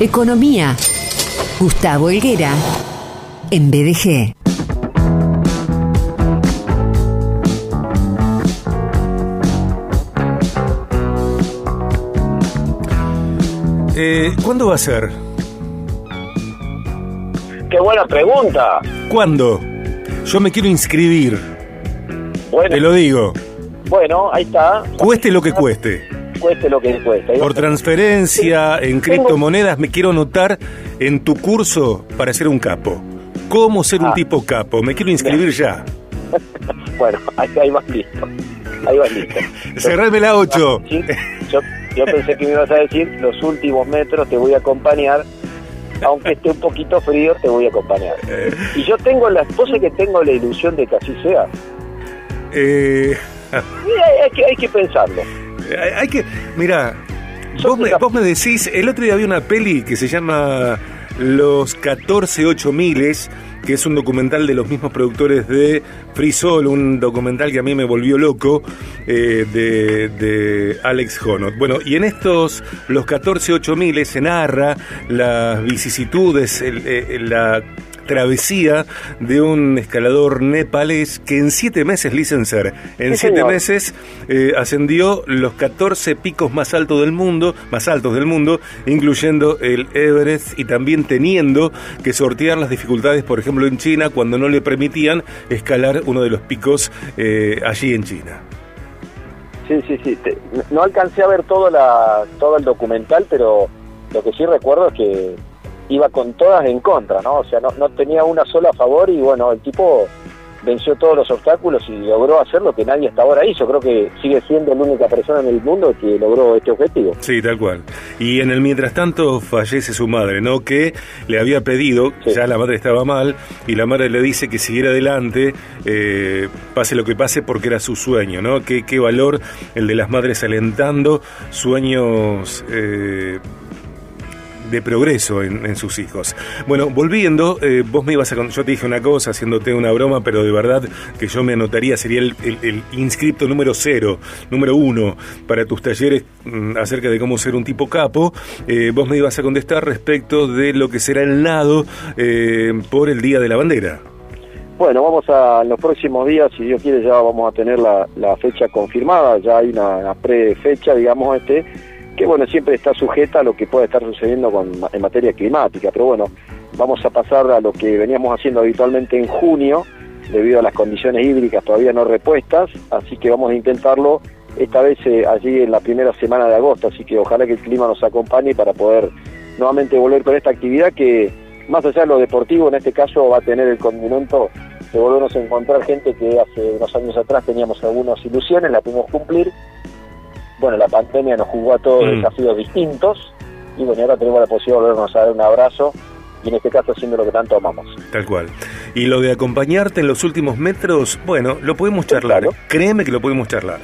Economía. Gustavo Helguera. En BDG. Eh, ¿Cuándo va a ser? Qué buena pregunta. ¿Cuándo? Yo me quiero inscribir. Bueno, Te lo digo. bueno, ahí está. Cueste lo que cueste. Cueste lo que cueste. Por transferencia, en criptomonedas, me quiero anotar en tu curso para ser un capo. ¿Cómo ser un Ah. tipo capo? Me quiero inscribir ya. Bueno, ahí, ahí vas listo. Ahí vas listo. Cerrarme la 8. Sí, yo, yo pensé que me ibas a decir, los últimos metros te voy a acompañar. Aunque esté un poquito frío, te voy a acompañar. Y yo tengo la esposa que tengo la ilusión de que así sea. Eh, hay que, hay que pensarlo. Hay que. Mira, vos me, vos me decís. El otro día vi una peli que se llama Los 14 miles que es un documental de los mismos productores de Free Soul, un documental que a mí me volvió loco, eh, de, de Alex Honnold. Bueno, y en estos, los 14 miles se narra las vicisitudes, eh, la travesía de un escalador nepalés que en siete meses, Licenser, en Sí, siete señor. meses eh, ascendió los 14 picos más altos del mundo, más altos del mundo, incluyendo el Everest y también teniendo que sortear las dificultades, por ejemplo, en China, cuando no le permitían escalar uno de los picos eh, allí en China. Sí, sí, sí. No alcancé a ver todo, la, todo el documental, pero lo que sí recuerdo es que iba con todas en contra, ¿no? O sea, no, no tenía una sola a favor y bueno, el tipo venció todos los obstáculos y logró hacer lo que nadie hasta ahora hizo. Creo que sigue siendo la única persona en el mundo que logró este objetivo. Sí, tal cual. Y en el mientras tanto fallece su madre, ¿no? Que le había pedido, Sí. ya la madre estaba mal, y la madre le dice que siguiera adelante, eh, pase lo que pase, porque era su sueño, ¿no? Qué, qué valor el de las madres alentando sueños. eh, de progreso en, sus hijos. Bueno, volviendo, eh, vos me ibas a... Yo te dije una cosa, haciéndote una broma, pero de verdad que yo me anotaría, sería el, inscripto número cero, número uno, para tus talleres mm, acerca de cómo ser un tipo capo. Eh, vos me ibas a contestar respecto de lo que será el nado eh, por el Día de la Bandera. Bueno, vamos a en los próximos días, si Dios quiere, ya vamos a tener la, fecha confirmada, ya hay una pre-fecha, digamos, este, que bueno, siempre está sujeta a lo que puede estar sucediendo con, en materia climática, pero bueno, vamos a pasar a lo que veníamos haciendo habitualmente en junio, debido a las condiciones hídricas todavía no repuestas, así que vamos a intentarlo esta vez eh, allí en la primera semana de agosto, así que ojalá que el clima nos acompañe para poder nuevamente volver con esta actividad que más allá de lo deportivo, en este caso va a tener el condimento de volvernos a encontrar gente que hace unos años atrás teníamos algunas ilusiones, la pudimos cumplir. Bueno, la pandemia nos jugó a todos Mm. desafíos distintos y bueno, ahora tenemos la posibilidad de volvernos a dar un abrazo y en este caso haciendo lo que tanto amamos. Tal cual. Y lo de acompañarte en los últimos metros, bueno, lo podemos charlar. claro. Créeme que lo podemos charlar.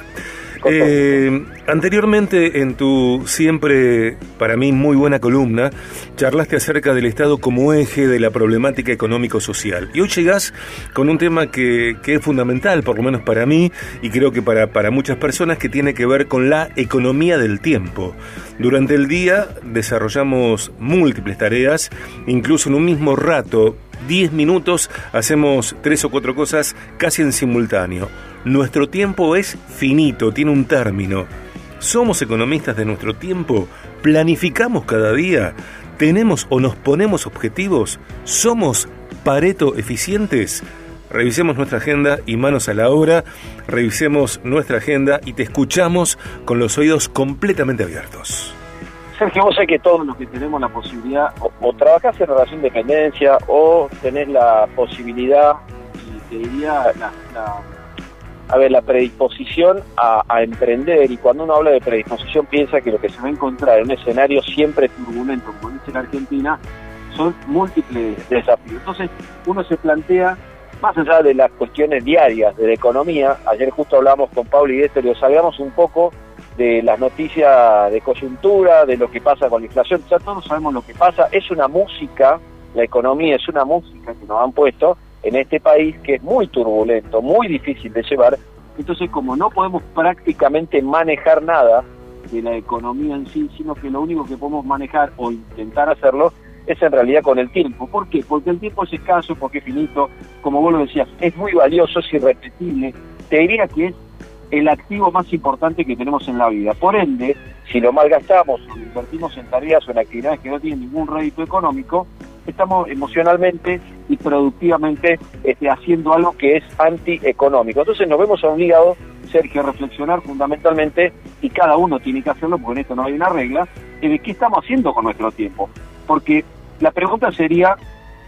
Eh, anteriormente, en tu siempre, para mí, muy buena columna, charlaste acerca del Estado como eje de la problemática económico-social. Y hoy llegás con un tema que, que es fundamental, por lo menos para mí, y creo que para, para muchas personas, que tiene que ver con la economía del tiempo. Durante el día desarrollamos múltiples tareas, incluso en un mismo rato, 10 minutos, hacemos tres o cuatro cosas casi en simultáneo. Nuestro tiempo es finito, tiene un término. ¿Somos economistas de nuestro tiempo? ¿Planificamos cada día? ¿Tenemos o nos ponemos objetivos? ¿Somos pareto eficientes? Revisemos nuestra agenda y manos a la obra, revisemos nuestra agenda y te escuchamos con los oídos completamente abiertos. Sergio, vos sé que todos los que tenemos la posibilidad, o, o trabajás en relación de dependencia, o tenés la posibilidad, y te diría, la, la- a ver, la predisposición a, emprender, y cuando uno habla de predisposición piensa que lo que se va a encontrar en un escenario siempre turbulento, como dice la Argentina, son múltiples desafíos. Entonces, uno se plantea, más allá de las cuestiones diarias de la economía, ayer justo hablamos con Pablo y Esther, y salgamos un poco de las noticias de coyuntura, de lo que pasa con la inflación, ya todos sabemos lo que pasa, es una música, la economía es una música que nos han puesto en este país que es muy turbulento, muy difícil de llevar, entonces como no podemos prácticamente manejar nada, de la economía en sí, sino que lo único que podemos manejar o intentar hacerlo es en realidad con el tiempo. ¿Por qué? Porque el tiempo es escaso, porque es finito, como vos lo decías, es muy valioso, es irrepetible. Te diría que es el activo más importante que tenemos en la vida. Por ende, si lo malgastamos o lo invertimos en tareas o en actividades que no tienen ningún rédito económico, estamos emocionalmente y productivamente este, haciendo algo que es antieconómico. Entonces nos vemos obligados, Sergio, a reflexionar fundamentalmente, y cada uno tiene que hacerlo, porque en esto no hay una regla, de qué estamos haciendo con nuestro tiempo. Porque la pregunta sería,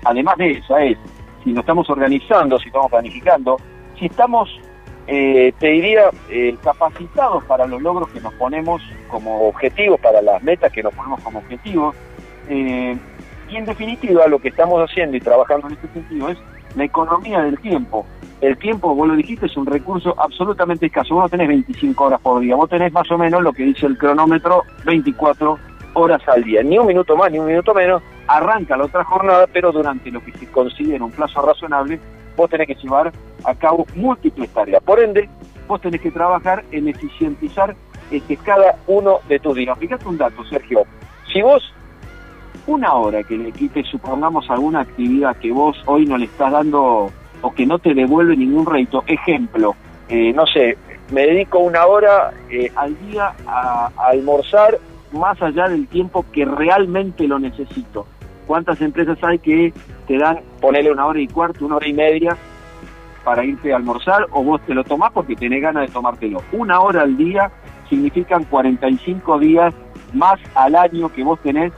además de esa, es si nos estamos organizando, si estamos planificando, si estamos, eh, te diría, eh, capacitados para los logros que nos ponemos como objetivos, para las metas que nos ponemos como objetivos. Eh, y en definitiva, lo que estamos haciendo y trabajando en este sentido es la economía del tiempo. El tiempo, vos lo dijiste, es un recurso absolutamente escaso. Vos no tenés 25 horas por día, vos tenés más o menos lo que dice el cronómetro, 24 horas al día. Ni un minuto más, ni un minuto menos. Arranca la otra jornada, pero durante lo que se considera un plazo razonable, vos tenés que llevar a cabo múltiples tareas. Por ende, vos tenés que trabajar en eficientizar este, cada uno de tus días. Fíjate un dato, Sergio. Si vos una hora que le quites, supongamos, alguna actividad que vos hoy no le estás dando o que no te devuelve ningún rédito, ejemplo, eh, no sé, me dedico una hora eh, al día a, almorzar más allá del tiempo que realmente lo necesito. ¿Cuántas empresas hay que te dan, ponerle una hora y cuarto, una hora y media para irte a almorzar o vos te lo tomás porque tenés ganas de tomártelo? Una hora al día significan 45 días más al año que vos tenés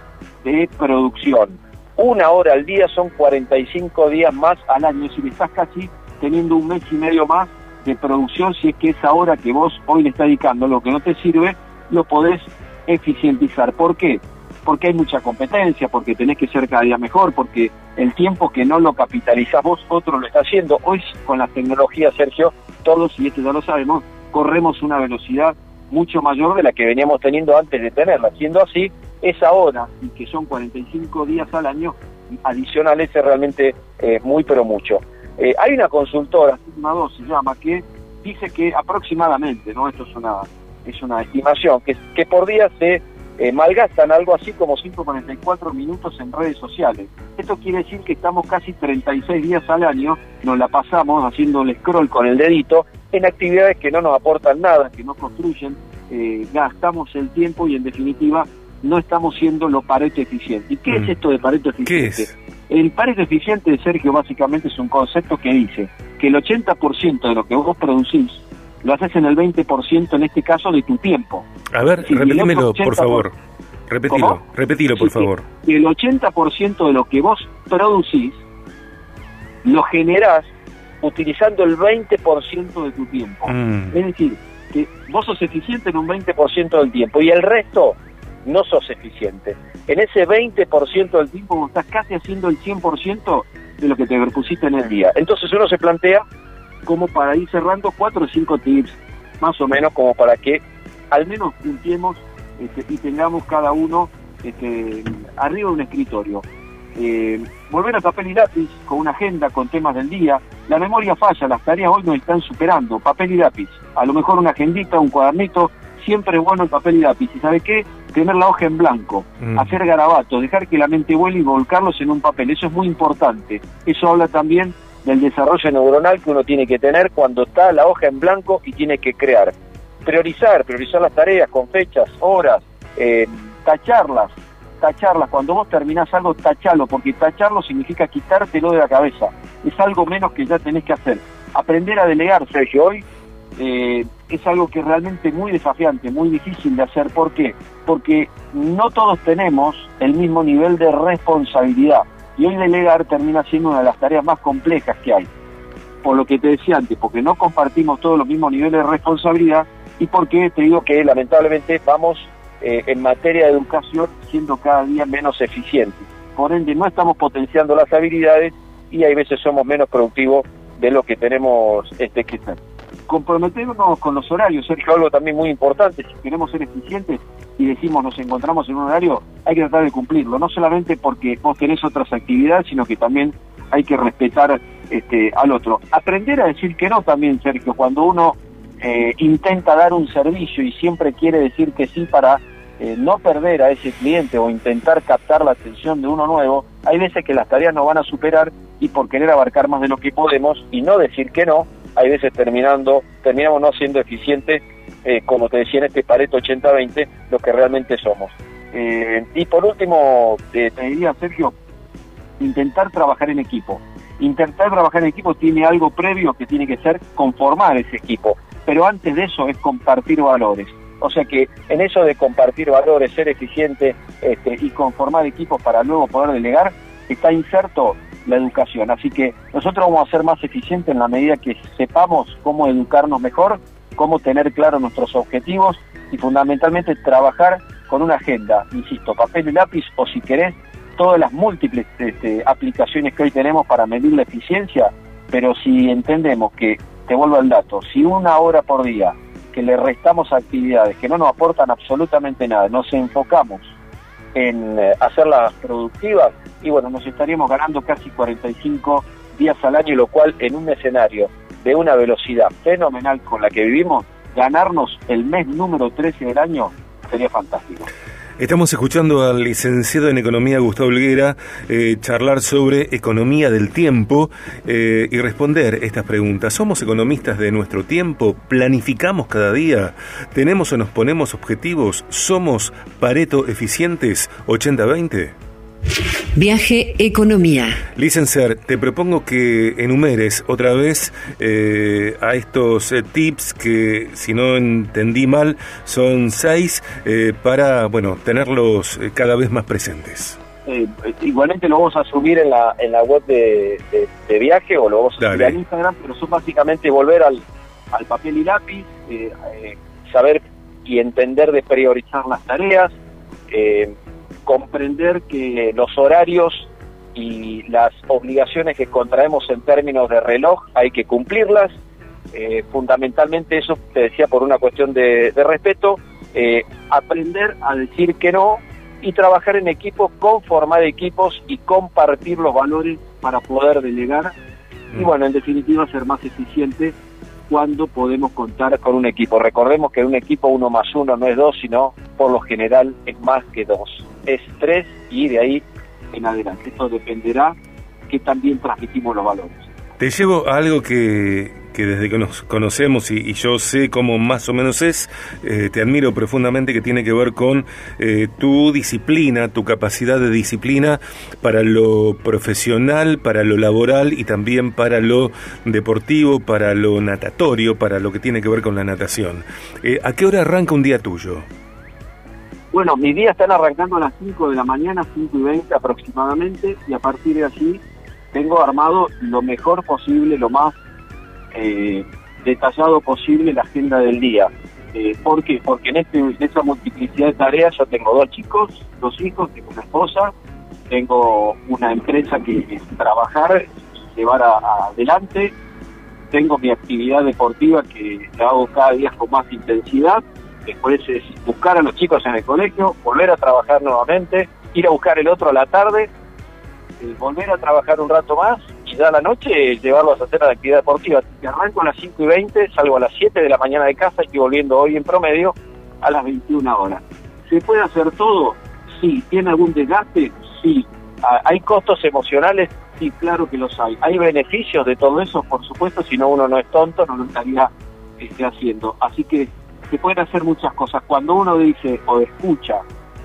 de producción. Una hora al día son 45 días más al año, si le estás casi teniendo un mes y medio más de producción, si es que esa hora que vos hoy le estás dedicando lo que no te sirve, lo podés eficientizar. ¿Por qué? Porque hay mucha competencia, porque tenés que ser cada día mejor, porque el tiempo que no lo capitalizás vos, otro lo está haciendo. Hoy con la tecnología, Sergio, todos, y esto ya lo sabemos, corremos una velocidad mucho mayor de la que veníamos teniendo antes de tenerla. Siendo así, esa hora, y que son 45 días al año, adicionales es realmente eh, muy pero mucho. Eh, hay una consultora, Sigma 2 se llama, que dice que aproximadamente, ¿no? Esto es una, es una estimación, que, por día se eh, malgastan algo así como 144 minutos en redes sociales. Esto quiere decir que estamos casi 36 días al año, nos la pasamos haciendo el scroll con el dedito en actividades que no nos aportan nada, que no construyen, gastamos el tiempo y en definitiva no estamos siendo lo pareto eficiente. ¿Y qué es mm. esto de pareto eficiente? El pareto eficiente de Sergio básicamente es un concepto que dice que el 80% de lo que vos producís lo haces en el 20% en este caso de tu tiempo. A ver, repetímelo, por favor. Repetilo, repetilo, por favor. el 80% de lo que vos producís lo generás utilizando el 20% de tu tiempo. Mm. Es decir, que vos sos eficiente en un 20% del tiempo y el resto no sos eficiente. En ese 20% del tiempo estás casi haciendo el 100% de lo que te propusiste en el día. Entonces uno se plantea como para ir cerrando cuatro o cinco tips, más o menos como para que al menos juntemos este, y tengamos cada uno este, arriba de un escritorio. Eh, volver a papel y lápiz con una agenda con temas del día. La memoria falla, las tareas hoy nos están superando. Papel y lápiz. A lo mejor una agendita, un cuadernito, siempre es bueno el papel y lápiz. ¿Y sabe qué? Tener la hoja en blanco, mm. hacer garabatos, dejar que la mente vuele y volcarlos en un papel. Eso es muy importante. Eso habla también del desarrollo neuronal que uno tiene que tener cuando está la hoja en blanco y tiene que crear. Priorizar, priorizar las tareas con fechas, horas, eh, tacharlas, tacharlas. Cuando vos terminás algo, tachalo, porque tacharlo significa quitártelo de la cabeza. Es algo menos que ya tenés que hacer. Aprender a delegar, Sergio. Hoy eh, es algo que es realmente muy desafiante, muy difícil de hacer. ¿Por qué? Porque no todos tenemos el mismo nivel de responsabilidad. Y hoy delegar termina siendo una de las tareas más complejas que hay. Por lo que te decía antes, porque no compartimos todos los mismos niveles de responsabilidad y porque te digo que lamentablemente vamos eh, en materia de educación siendo cada día menos eficientes. Por ende, no estamos potenciando las habilidades y hay veces somos menos productivos de lo que tenemos este, que ser comprometernos con los horarios, Sergio, algo también muy importante, si queremos ser eficientes y decimos nos encontramos en un horario, hay que tratar de cumplirlo, no solamente porque vos tenés otras actividades, sino que también hay que respetar este, al otro. Aprender a decir que no también, Sergio, cuando uno eh, intenta dar un servicio y siempre quiere decir que sí para eh, no perder a ese cliente o intentar captar la atención de uno nuevo, hay veces que las tareas no van a superar y por querer abarcar más de lo que podemos y no decir que no, hay veces terminando, terminamos no siendo eficientes, eh, como te decía en este Pareto 80-20, lo que realmente somos. Eh, y por último, te diría, Sergio, intentar trabajar en equipo. Intentar trabajar en equipo tiene algo previo que tiene que ser conformar ese equipo, pero antes de eso es compartir valores. O sea que en eso de compartir valores, ser eficiente este, y conformar equipos para luego poder delegar, está inserto la educación. Así que nosotros vamos a ser más eficientes en la medida que sepamos cómo educarnos mejor, cómo tener claros nuestros objetivos y fundamentalmente trabajar con una agenda, insisto, papel y lápiz o si querés, todas las múltiples este, aplicaciones que hoy tenemos para medir la eficiencia, pero si entendemos que, te vuelvo al dato, si una hora por día que le restamos actividades que no nos aportan absolutamente nada, nos enfocamos en eh, hacerlas productivas y bueno, nos estaríamos ganando casi 45 días al año, lo cual en un escenario de una velocidad fenomenal con la que vivimos, ganarnos el mes número 13 del año sería fantástico. Estamos escuchando al licenciado en Economía Gustavo Olguera eh, charlar sobre economía del tiempo eh, y responder estas preguntas. ¿Somos economistas de nuestro tiempo? ¿Planificamos cada día? ¿Tenemos o nos ponemos objetivos? ¿Somos Pareto eficientes 80-20? Viaje Economía. Licenciar, te propongo que enumeres otra vez eh, a estos eh, tips que, si no entendí mal, son seis eh, para, bueno, tenerlos cada vez más presentes. igualmente lo vamos a subir en la, en la web de, viaje o lo vamos a subir en Instagram, pero son básicamente volver al, al papel y lápiz, saber y entender de priorizar las tareas, comprender que los horarios y las obligaciones que contraemos en términos de reloj hay que cumplirlas. Eh, fundamentalmente eso te decía por una cuestión de, respeto, eh, aprender a decir que no y trabajar en equipo, conformar equipos y compartir los valores para poder delegar y mm. bueno, en definitiva ser más eficiente cuando podemos contar con un equipo. Recordemos que un equipo uno más uno no es dos, sino por lo general es más que dos. Es tres y de ahí en adelante. Esto dependerá que también transmitimos los valores. Te llevo a algo que, que desde que nos conocemos y, yo sé cómo más o menos es, eh, te admiro profundamente que tiene que ver con eh, tu disciplina, tu capacidad de disciplina para lo profesional, para lo laboral y también para lo deportivo, para lo natatorio, para lo que tiene que ver con la natación. Eh, ¿A qué hora arranca un día tuyo? Bueno, mis días están arrancando a las 5 de la mañana, 5 y 20 aproximadamente, y a partir de allí tengo armado lo mejor posible, lo más eh, detallado posible la agenda del día. Eh, ¿Por qué? Porque en, este, en esa multiplicidad de tareas yo tengo dos chicos, dos hijos, tengo una esposa, tengo una empresa que trabajar, llevar adelante, tengo mi actividad deportiva que hago cada día con más intensidad, después es buscar a los chicos en el colegio, volver a trabajar nuevamente, ir a buscar el otro a la tarde, eh, volver a trabajar un rato más ya a la noche llevarlos a hacer la actividad deportiva. Arranco a las 5 y 20, salgo a las 7 de la mañana de casa y volviendo hoy en promedio a las 21 horas. ¿Se puede hacer todo? Sí. ¿Tiene algún desgaste? Sí. Ah, ¿Hay costos emocionales? Sí, claro que los hay. ¿Hay beneficios de todo eso? Por supuesto, si no uno no es tonto, no lo estaría este, haciendo. Así que se pueden hacer muchas cosas. Cuando uno dice o escucha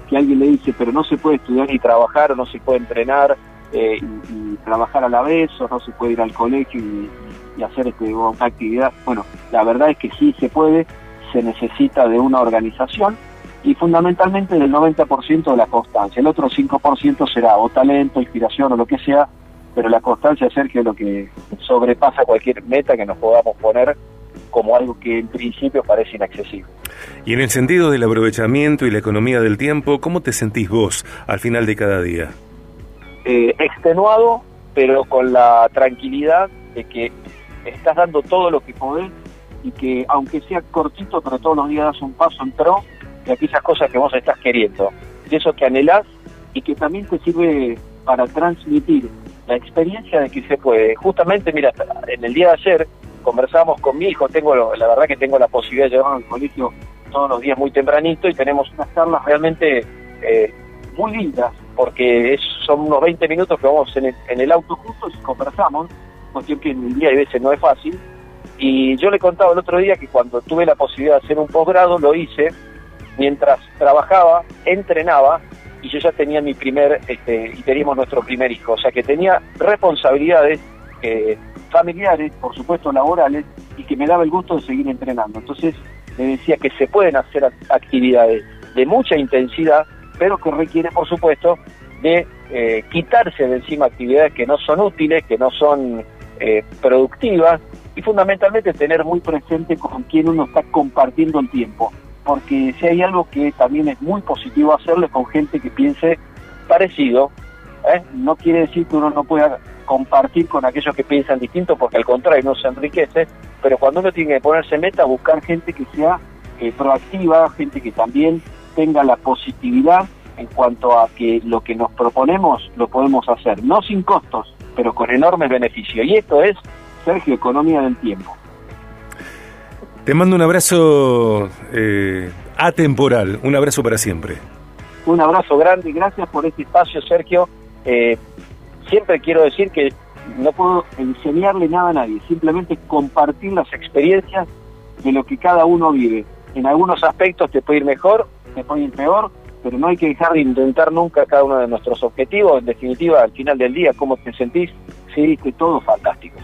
que alguien le dice, pero no se puede estudiar ni trabajar o no se puede entrenar eh, y, trabajar a la vez, o no se puede ir al colegio y, hacer este, una actividad. Bueno, la verdad es que sí se puede, se necesita de una organización y fundamentalmente del 90% de la constancia. El otro 5% será o talento, inspiración o lo que sea, pero la constancia, Sergio, es lo que sobrepasa cualquier meta que nos podamos poner como algo que en principio parece inaccesible. Y en el sentido del aprovechamiento y la economía del tiempo, ¿cómo te sentís vos al final de cada día? Eh, extenuado, pero con la tranquilidad de que estás dando todo lo que podés y que aunque sea cortito, pero todos los días das un paso en pro de aquellas cosas que vos estás queriendo, de eso que anhelás y que también te sirve para transmitir la experiencia de que se puede. Justamente, mira, en el día de ayer conversamos con mi hijo, tengo la verdad que tengo la posibilidad de llevarlo al colegio todos los días muy tempranito y tenemos unas charlas realmente eh, muy lindas, porque son unos 20 minutos que vamos en el, auto juntos y conversamos, cuestión que en el día a veces no es fácil. Y yo le contaba el otro día que cuando tuve la posibilidad de hacer un posgrado, lo hice mientras trabajaba, entrenaba y yo ya tenía mi primer, este, y teníamos nuestro primer hijo, o sea que tenía responsabilidades eh, familiares, por supuesto laborales, y que me daba el gusto de seguir entrenando. Entonces me decía que se pueden hacer actividades de mucha intensidad, pero que requiere, por supuesto, de eh, quitarse de encima actividades que no son útiles, que no son eh, productivas, y fundamentalmente tener muy presente con quién uno está compartiendo el tiempo porque si hay algo que también es muy positivo hacerlo con gente que piense parecido, ¿eh? no quiere decir que uno no pueda compartir con aquellos que piensan distinto, porque al contrario no se enriquece, pero cuando uno tiene que ponerse meta, buscar gente que sea eh, proactiva, gente que también tenga la positividad en cuanto a que lo que nos proponemos lo podemos hacer, no sin costos, pero con enormes beneficios. Y esto es, Sergio, economía del tiempo. Te mando un abrazo eh, atemporal, un abrazo para siempre. Un abrazo grande y gracias por este espacio, Sergio. Eh, siempre quiero decir que no puedo enseñarle nada a nadie, simplemente compartir las experiencias de lo que cada uno vive. En algunos aspectos te puede ir mejor, te puede ir peor, pero no hay que dejar de intentar nunca cada uno de nuestros objetivos. En definitiva, al final del día, cómo te sentís, sí, que todo fantástico.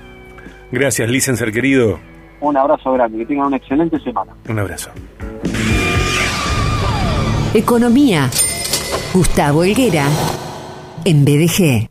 Gracias, Licenser querido. Un abrazo grande, que tengan una excelente semana. Un abrazo. Economía. Gustavo Helguera, en BDG.